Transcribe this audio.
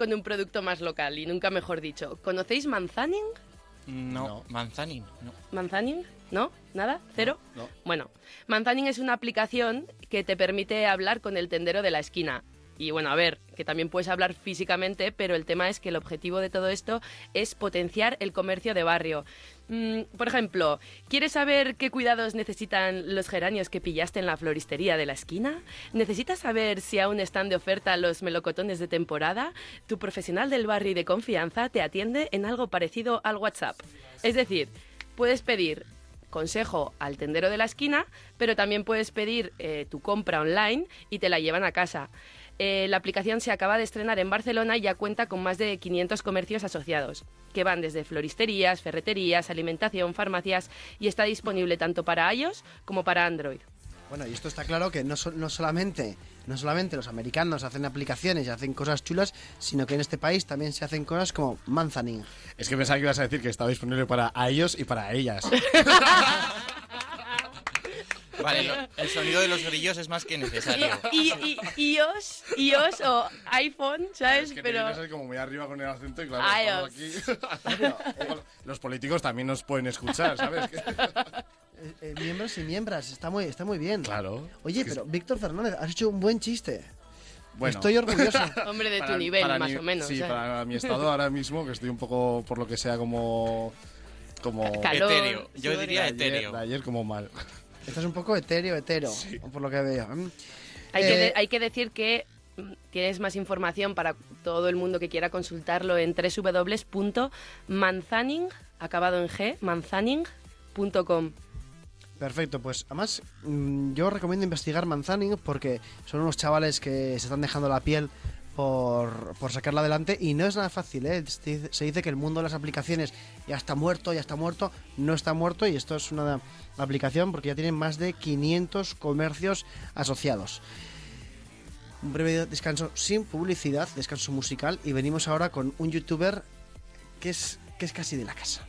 con un producto más local y nunca mejor dicho. ¿Conocéis Manzaning? No, No. Manzanin, no. ¿Manzaning? ¿No? ¿Nada? ¿Cero? No. Bueno, Manzaning es una aplicación que te permite hablar con el tendero de la esquina. Y bueno, a ver, que también puedes hablar físicamente, pero el tema es que el objetivo de todo esto es potenciar el comercio de barrio. Mm, por ejemplo, ¿quieres saber qué cuidados necesitan los geranios que pillaste en la floristería de la esquina? ¿Necesitas saber si aún están de oferta los melocotones de temporada? Tu profesional del barrio de confianza te atiende en algo parecido al WhatsApp. Es decir, puedes pedir consejo al tendero de la esquina, pero también puedes pedir eh, tu compra online y te la llevan a casa. Eh, la aplicación se acaba de estrenar en Barcelona y ya cuenta con más de 500 comercios asociados, que van desde floristerías, ferreterías, alimentación, farmacias y está disponible tanto para iOS como para Android. Bueno, y esto está claro que no, so- no solamente no solamente los americanos hacen aplicaciones y hacen cosas chulas, sino que en este país también se hacen cosas como Manzaning. Es que pensaba que ibas a decir que estaba disponible para ellos y para ellas. Vale, lo- el sonido de los grillos es más que necesario. Y, y- y- iOS, iOS o iPhone, ¿sabes? Es que Pero ser como muy arriba con el acento y claro, estamos aquí. Los políticos también nos pueden escuchar, ¿sabes? Eh, eh, miembros y miembros, está muy, está muy bien. Claro. Oye, pero Víctor Fernández, has hecho un buen chiste. Bueno. Estoy orgulloso. hombre de Para- tu nivel, para más mi- o menos. Sí, ¿eh? para mi estado ahora mismo, que estoy un poco, por lo que sea, como... como Calor, Etéreo, yo diría ayer, etéreo. de ayer como mal. Estás un poco etéreo, etero, por lo que veo. Mm. Hay, que Eh, de- hay que decir que mm, tienes más información para todo el mundo que quiera consultarlo en www.manzaning, acabado en G, manzaning.com. Perfecto, pues además mm, yo recomiendo investigar Manzaning porque son unos chavales que se están dejando la piel por, sacarla adelante y no es nada fácil, ¿eh? Se dice- se dice que el mundo de las aplicaciones ya está muerto, ya está muerto, no está muerto y esto es una aplicación porque ya tienen más de 500 comercios asociados. Un breve descanso sin publicidad, descanso musical y venimos ahora con un youtuber que es, que es casi de la casa.